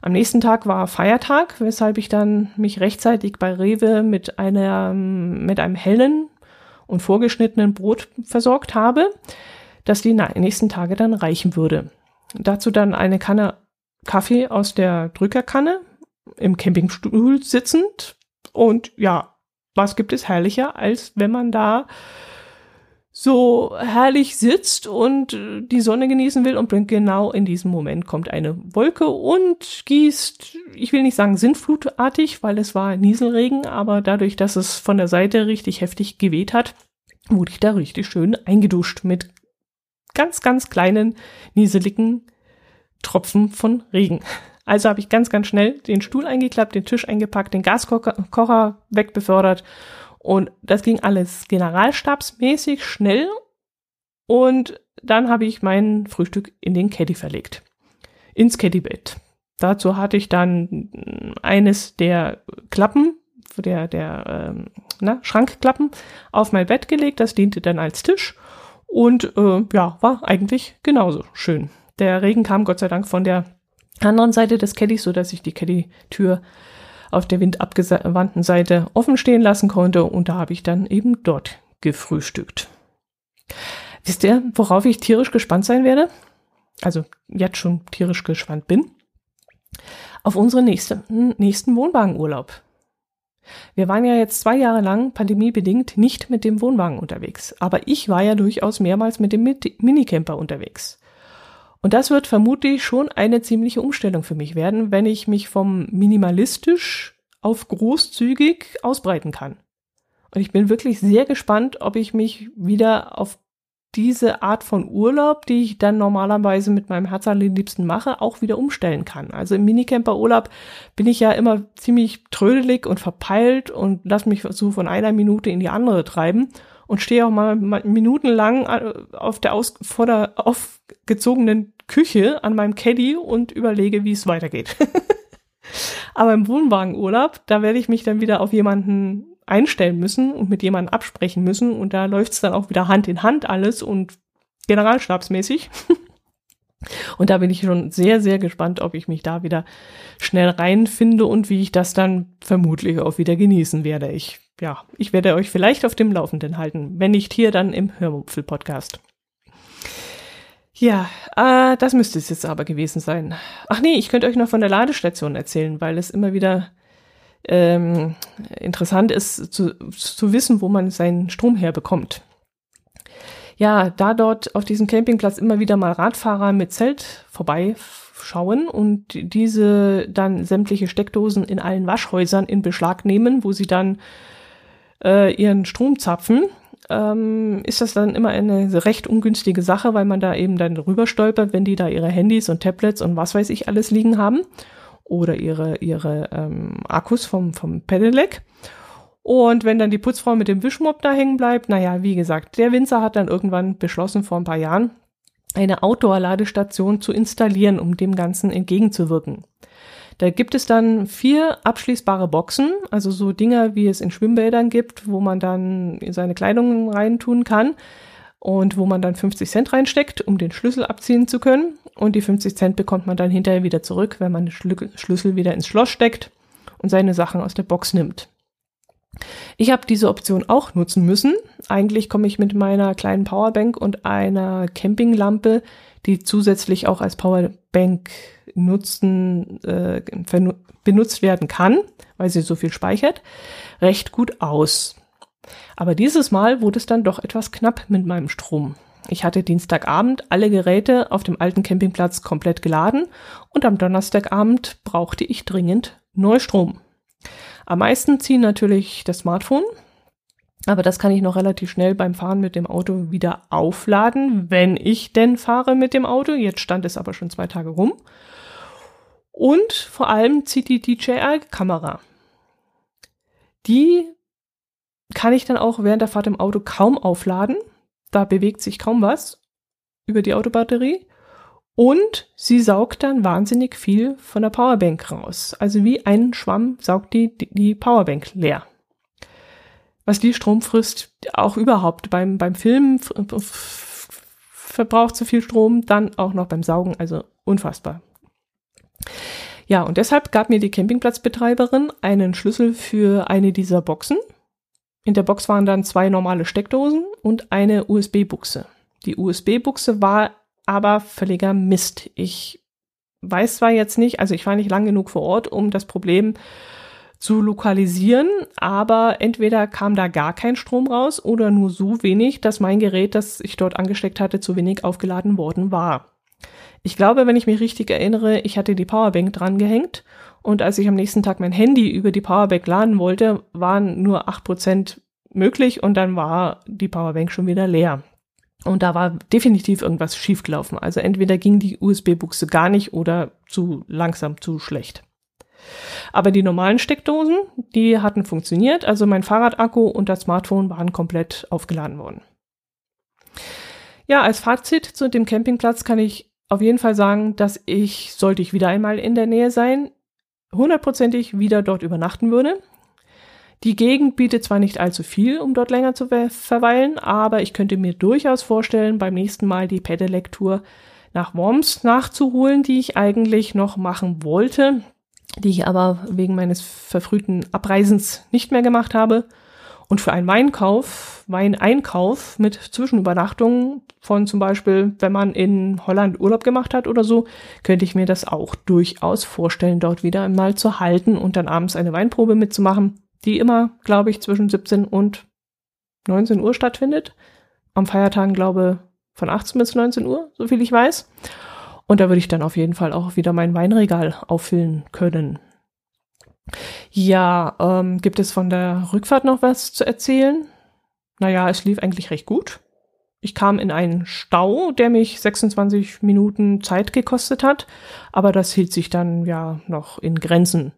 Am nächsten Tag war Feiertag, weshalb ich dann mich rechtzeitig bei Rewe mit einer, mit einem hellen und vorgeschnittenen Brot versorgt habe, das die nächsten Tage dann reichen würde. Dazu dann eine Kanne Kaffee aus der Drückerkanne im Campingstuhl sitzend und ja, was gibt es herrlicher, als wenn man da so herrlich sitzt und die Sonne genießen will und genau in diesem Moment kommt eine Wolke und gießt, ich will nicht sagen sintflutartig, weil es war Nieselregen, aber dadurch, dass es von der Seite richtig heftig geweht hat, wurde ich da richtig schön eingeduscht mit ganz, ganz kleinen, nieseligen Tropfen von Regen. Also habe ich ganz, ganz schnell den Stuhl eingeklappt, den Tisch eingepackt, den Gaskocher wegbefördert und das ging alles generalstabsmäßig schnell. Und dann habe ich mein Frühstück in den Caddy verlegt. Ins Caddybett. Dazu hatte ich dann eines der Klappen, der, der ähm, na, Schrankklappen, auf mein Bett gelegt. Das diente dann als Tisch. Und äh, ja, war eigentlich genauso schön. Der Regen kam Gott sei Dank von der anderen Seite des Caddys, so dass ich die Caddy-Tür auf der windabgewandten Seite offen stehen lassen konnte und da habe ich dann eben dort gefrühstückt. Wisst ihr, worauf ich tierisch gespannt sein werde? Also jetzt schon tierisch gespannt bin? Auf unseren nächsten, nächsten Wohnwagenurlaub. Wir waren ja jetzt zwei Jahre lang pandemiebedingt nicht mit dem Wohnwagen unterwegs, aber ich war ja durchaus mehrmals mit dem Minicamper unterwegs. Und das wird vermutlich schon eine ziemliche Umstellung für mich werden, wenn ich mich vom minimalistisch auf großzügig ausbreiten kann. Und ich bin wirklich sehr gespannt, ob ich mich wieder auf diese Art von Urlaub, die ich dann normalerweise mit meinem Herz allerliebsten mache, auch wieder umstellen kann. Also im Minicamper-Urlaub bin ich ja immer ziemlich trödelig und verpeilt und lass mich so von einer Minute in die andere treiben und stehe auch mal minutenlang äh, auf der, aus, vor der aufgezogenen Küche an meinem Caddy und überlege, wie es weitergeht. Aber im Wohnwagenurlaub, da werde ich mich dann wieder auf jemanden einstellen müssen und mit jemandem absprechen müssen und da läuft es dann auch wieder Hand in Hand alles und generalstabsmäßig. und da bin ich schon sehr, sehr gespannt, ob ich mich da wieder schnell reinfinde und wie ich das dann vermutlich auch wieder genießen werde. Ich, ja, ich werde euch vielleicht auf dem Laufenden halten, wenn nicht hier, dann im Hörmupfel-Podcast. Ja, äh, das müsste es jetzt aber gewesen sein. Ach nee, ich könnte euch noch von der Ladestation erzählen, weil es immer wieder ähm, interessant ist zu, zu wissen, wo man seinen Strom herbekommt. Ja, da dort auf diesem Campingplatz immer wieder mal Radfahrer mit Zelt vorbeischauen und diese dann sämtliche Steckdosen in allen Waschhäusern in Beschlag nehmen, wo sie dann äh, ihren Strom zapfen, ähm, ist das dann immer eine recht ungünstige Sache, weil man da eben dann rüber stolpert, wenn die da ihre Handys und Tablets und was weiß ich alles liegen haben oder ihre, ihre ähm, Akkus vom, vom Pedelec. Und wenn dann die Putzfrau mit dem Wischmopp da hängen bleibt, naja, wie gesagt, der Winzer hat dann irgendwann beschlossen vor ein paar Jahren, eine Outdoor-Ladestation zu installieren, um dem Ganzen entgegenzuwirken. Da gibt es dann vier abschließbare Boxen, also so Dinger, wie es in Schwimmbädern gibt, wo man dann seine Kleidung reintun kann und wo man dann 50 Cent reinsteckt, um den Schlüssel abziehen zu können. Und die 50 Cent bekommt man dann hinterher wieder zurück, wenn man den Schlüssel wieder ins Schloss steckt und seine Sachen aus der Box nimmt. Ich habe diese Option auch nutzen müssen. Eigentlich komme ich mit meiner kleinen Powerbank und einer Campinglampe, die zusätzlich auch als Powerbank nutzen, äh, benutzt werden kann, weil sie so viel speichert, recht gut aus. Aber dieses Mal wurde es dann doch etwas knapp mit meinem Strom. Ich hatte Dienstagabend alle Geräte auf dem alten Campingplatz komplett geladen und am Donnerstagabend brauchte ich dringend Neustrom. Am meisten ziehen natürlich das Smartphone, aber das kann ich noch relativ schnell beim Fahren mit dem Auto wieder aufladen, wenn ich denn fahre mit dem Auto. Jetzt stand es aber schon zwei Tage rum. Und vor allem zieht die DJI-Kamera. Die kann ich dann auch während der Fahrt im Auto kaum aufladen. Da bewegt sich kaum was über die Autobatterie. Und sie saugt dann wahnsinnig viel von der Powerbank raus. Also wie ein Schwamm saugt die, die Powerbank leer. Was die Strom frisst, auch überhaupt beim, beim Filmen verbraucht so viel Strom, dann auch noch beim Saugen, also unfassbar. Ja, und deshalb gab mir die Campingplatzbetreiberin einen Schlüssel für eine dieser Boxen in der Box waren dann zwei normale Steckdosen und eine USB-Buchse. Die USB-Buchse war aber völliger Mist. Ich weiß zwar jetzt nicht, also ich war nicht lang genug vor Ort, um das Problem zu lokalisieren, aber entweder kam da gar kein Strom raus oder nur so wenig, dass mein Gerät, das ich dort angesteckt hatte, zu wenig aufgeladen worden war. Ich glaube, wenn ich mich richtig erinnere, ich hatte die Powerbank dran gehängt und als ich am nächsten Tag mein Handy über die Powerbank laden wollte, waren nur acht Prozent möglich und dann war die Powerbank schon wieder leer. Und da war definitiv irgendwas schiefgelaufen. Also entweder ging die USB-Buchse gar nicht oder zu langsam, zu schlecht. Aber die normalen Steckdosen, die hatten funktioniert. Also mein Fahrradakku und das Smartphone waren komplett aufgeladen worden. Ja, als Fazit zu dem Campingplatz kann ich auf jeden Fall sagen, dass ich, sollte ich wieder einmal in der Nähe sein, hundertprozentig wieder dort übernachten würde. Die Gegend bietet zwar nicht allzu viel, um dort länger zu verweilen, aber ich könnte mir durchaus vorstellen, beim nächsten Mal die Pedelec-Tour nach Worms nachzuholen, die ich eigentlich noch machen wollte, die ich aber wegen meines verfrühten Abreisens nicht mehr gemacht habe. Und für einen Weinkauf, Weineinkauf mit Zwischenübernachtungen von zum Beispiel, wenn man in Holland Urlaub gemacht hat oder so, könnte ich mir das auch durchaus vorstellen, dort wieder einmal zu halten und dann abends eine Weinprobe mitzumachen, die immer, glaube ich, zwischen 17 und 19 Uhr stattfindet. Am Feiertagen, glaube von 18 bis 19 Uhr, so viel ich weiß. Und da würde ich dann auf jeden Fall auch wieder mein Weinregal auffüllen können. Ja, ähm, gibt es von der Rückfahrt noch was zu erzählen? Naja, es lief eigentlich recht gut. Ich kam in einen Stau, der mich 26 Minuten Zeit gekostet hat, aber das hielt sich dann ja noch in Grenzen.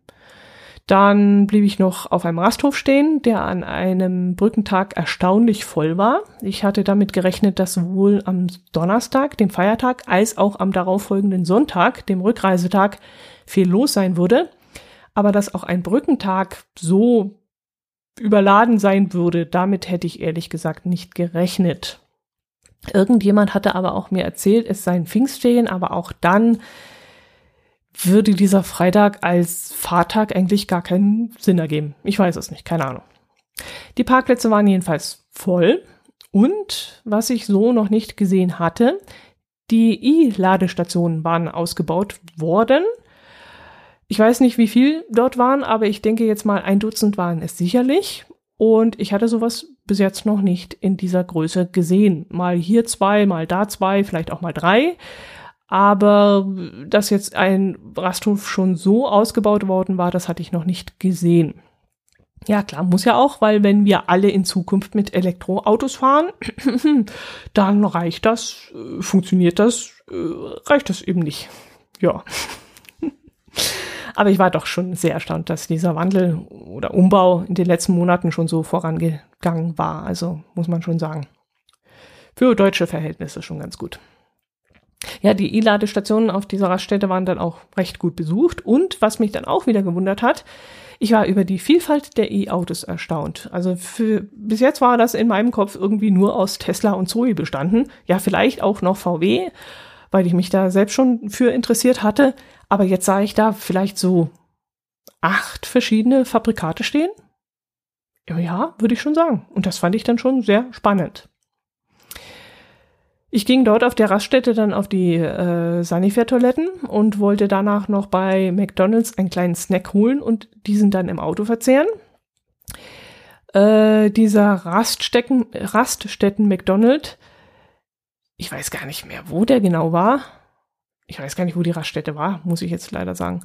Dann blieb ich noch auf einem Rasthof stehen, der an einem Brückentag erstaunlich voll war. Ich hatte damit gerechnet, dass sowohl am Donnerstag, dem Feiertag, als auch am darauffolgenden Sonntag, dem Rückreisetag, viel los sein würde. Aber dass auch ein Brückentag so überladen sein würde, damit hätte ich ehrlich gesagt nicht gerechnet. Irgendjemand hatte aber auch mir erzählt, es seien Pfingstferien, aber auch dann würde dieser Freitag als Fahrtag eigentlich gar keinen Sinn ergeben. Ich weiß es nicht, keine Ahnung. Die Parkplätze waren jedenfalls voll und was ich so noch nicht gesehen hatte, die E-Ladestationen waren ausgebaut worden. Ich weiß nicht, wie viel dort waren, aber ich denke jetzt mal ein Dutzend waren es sicherlich. Und ich hatte sowas bis jetzt noch nicht in dieser Größe gesehen. Mal hier zwei, mal da zwei, vielleicht auch mal drei. Aber dass jetzt ein Rasthof schon so ausgebaut worden war, das hatte ich noch nicht gesehen. Ja, klar, muss ja auch, weil wenn wir alle in Zukunft mit Elektroautos fahren, dann reicht das, äh, funktioniert das, äh, reicht das eben nicht. Ja. Aber ich war doch schon sehr erstaunt, dass dieser Wandel oder Umbau in den letzten Monaten schon so vorangegangen war. Also muss man schon sagen. Für deutsche Verhältnisse schon ganz gut. Ja, die E-Ladestationen auf dieser Raststätte waren dann auch recht gut besucht. Und was mich dann auch wieder gewundert hat, ich war über die Vielfalt der E-Autos erstaunt. Also für, bis jetzt war das in meinem Kopf irgendwie nur aus Tesla und Zoe bestanden. Ja, vielleicht auch noch VW, weil ich mich da selbst schon für interessiert hatte. Aber jetzt sah ich da vielleicht so acht verschiedene Fabrikate stehen. Ja, würde ich schon sagen. Und das fand ich dann schon sehr spannend. Ich ging dort auf der Raststätte dann auf die äh, Sanifair-Toiletten und wollte danach noch bei McDonalds einen kleinen Snack holen und diesen dann im Auto verzehren. Äh, dieser Raststecken, Raststätten McDonald, ich weiß gar nicht mehr, wo der genau war ich weiß gar nicht, wo die Raststätte war, muss ich jetzt leider sagen.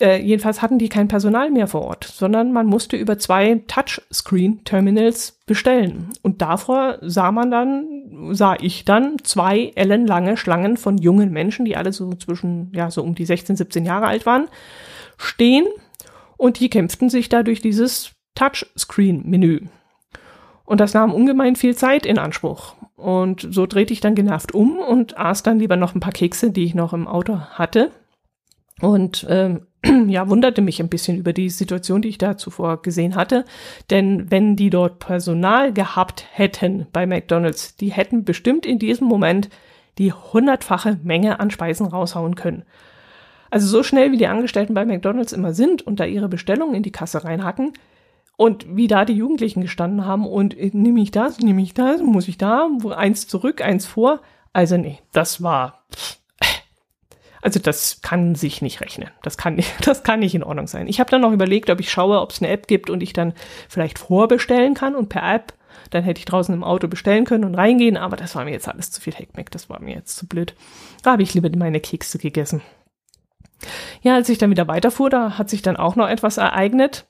Äh, jedenfalls hatten die kein Personal mehr vor Ort, sondern man musste über zwei Touchscreen-Terminals bestellen. Und davor sah man dann, sah ich dann zwei ellenlange Schlangen von jungen Menschen, die alle so zwischen, ja, so um die 16, 17 Jahre alt waren, stehen und die kämpften sich da durch dieses Touchscreen-Menü. Und das nahm ungemein viel Zeit in Anspruch. Und so drehte ich dann genervt um und aß dann lieber noch ein paar Kekse, die ich noch im Auto hatte. Und ähm, ja, wunderte mich ein bisschen über die Situation, die ich da zuvor gesehen hatte. Denn wenn die dort Personal gehabt hätten bei McDonald's, die hätten bestimmt in diesem Moment die hundertfache Menge an Speisen raushauen können. Also so schnell wie die Angestellten bei McDonald's immer sind und da ihre Bestellungen in die Kasse reinhacken, und wie da die Jugendlichen gestanden haben und äh, nehme ich das, nehme ich das, muss ich da, eins zurück, eins vor. Also nee, das war, also das kann sich nicht rechnen. Das kann nicht, das kann nicht in Ordnung sein. Ich habe dann noch überlegt, ob ich schaue, ob es eine App gibt und ich dann vielleicht vorbestellen kann und per App, dann hätte ich draußen im Auto bestellen können und reingehen, aber das war mir jetzt alles zu viel Heckmeck, das war mir jetzt zu blöd. Da habe ich lieber meine Kekse gegessen. Ja, als ich dann wieder weiterfuhr, da hat sich dann auch noch etwas ereignet.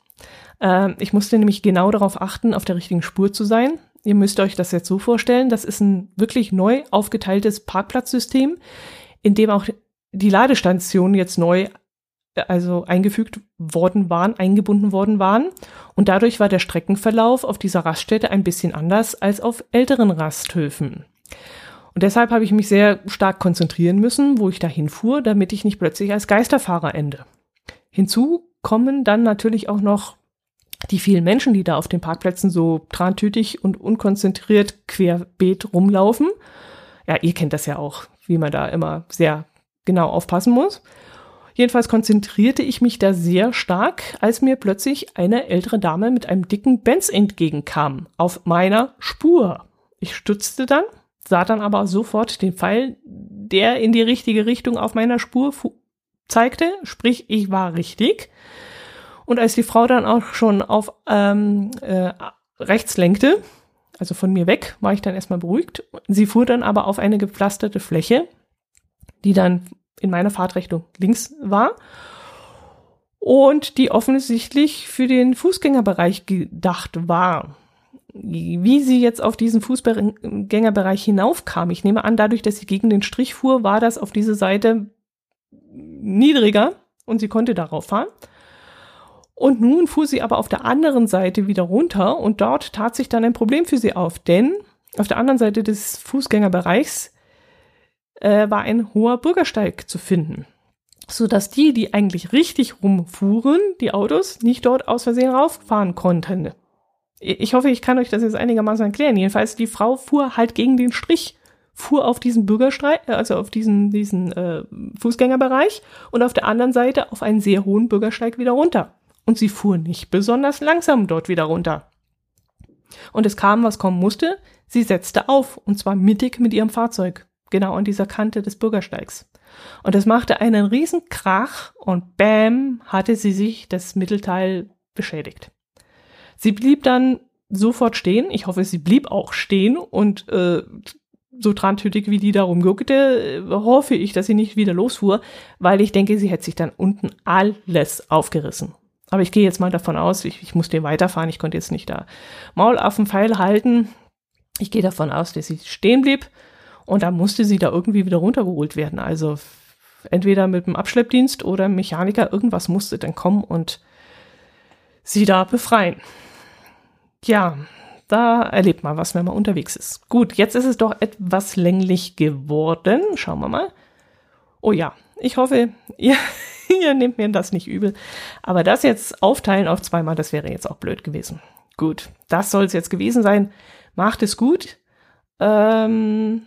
Äh, ich musste nämlich genau darauf achten, auf der richtigen Spur zu sein. Ihr müsst euch das jetzt so vorstellen, das ist ein wirklich neu aufgeteiltes Parkplatzsystem, in dem auch die Ladestationen jetzt neu also eingefügt worden waren, eingebunden worden waren. Und dadurch war der Streckenverlauf auf dieser Raststätte ein bisschen anders als auf älteren Rasthöfen. Und deshalb habe ich mich sehr stark konzentrieren müssen, wo ich da hinfuhr, damit ich nicht plötzlich als Geisterfahrer ende. Hinzu kommen dann natürlich auch noch die vielen Menschen, die da auf den Parkplätzen so trantütig und unkonzentriert querbeet rumlaufen. Ja, ihr kennt das ja auch, wie man da immer sehr genau aufpassen muss. Jedenfalls konzentrierte ich mich da sehr stark, als mir plötzlich eine ältere Dame mit einem dicken Benz entgegenkam, auf meiner Spur. Ich stützte dann, sah dann aber sofort den Pfeil, der in die richtige Richtung auf meiner Spur zeigte, sprich, ich war richtig und als die Frau dann auch schon auf ähm, äh, rechts lenkte, also von mir weg, war ich dann erstmal beruhigt. Sie fuhr dann aber auf eine gepflasterte Fläche, die dann in meiner Fahrtrichtung links war. und die offensichtlich für den Fußgängerbereich gedacht war. Wie sie jetzt auf diesen Fußgängerbereich hinaufkam, ich nehme an, dadurch, dass sie gegen den Strich fuhr, war das auf diese Seite niedriger und sie konnte darauf fahren. Und nun fuhr sie aber auf der anderen Seite wieder runter und dort tat sich dann ein Problem für sie auf, denn auf der anderen Seite des Fußgängerbereichs äh, war ein hoher Bürgersteig zu finden, so dass die, die eigentlich richtig rumfuhren, die Autos, nicht dort aus Versehen rauffahren konnten. Ich hoffe, ich kann euch das jetzt einigermaßen erklären. Jedenfalls, die Frau fuhr halt gegen den Strich, fuhr auf diesen Bürgersteig, äh, also auf diesen, diesen äh, Fußgängerbereich und auf der anderen Seite auf einen sehr hohen Bürgersteig wieder runter. Und sie fuhr nicht besonders langsam dort wieder runter. Und es kam, was kommen musste. Sie setzte auf, und zwar mittig mit ihrem Fahrzeug, genau an dieser Kante des Bürgersteigs. Und es machte einen riesen Krach und bam, hatte sie sich das Mittelteil beschädigt. Sie blieb dann sofort stehen. Ich hoffe, sie blieb auch stehen und äh, so trantütig wie die da rumguckte, hoffe ich, dass sie nicht wieder losfuhr, weil ich denke, sie hätte sich dann unten alles aufgerissen. Aber ich gehe jetzt mal davon aus, ich, ich musste weiterfahren, ich konnte jetzt nicht da Maul auf dem Pfeil halten. Ich gehe davon aus, dass sie stehen blieb und dann musste sie da irgendwie wieder runtergeholt werden. Also entweder mit dem Abschleppdienst oder Mechaniker, irgendwas musste dann kommen und sie da befreien. Ja, da erlebt man was, wenn man unterwegs ist. Gut, jetzt ist es doch etwas länglich geworden. Schauen wir mal. Oh ja, ich hoffe, ihr ihr nehmt mir das nicht übel. Aber das jetzt aufteilen auf zweimal, das wäre jetzt auch blöd gewesen. Gut, das soll es jetzt gewesen sein. Macht es gut. Ähm,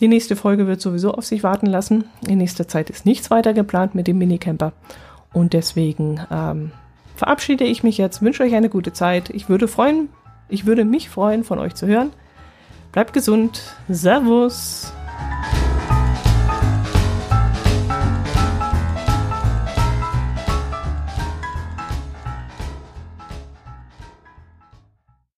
die nächste Folge wird sowieso auf sich warten lassen. In nächster Zeit ist nichts weiter geplant mit dem Minicamper. Und deswegen ähm, verabschiede ich mich jetzt, wünsche euch eine gute Zeit. Ich würde freuen, ich würde mich freuen, von euch zu hören. Bleibt gesund. Servus.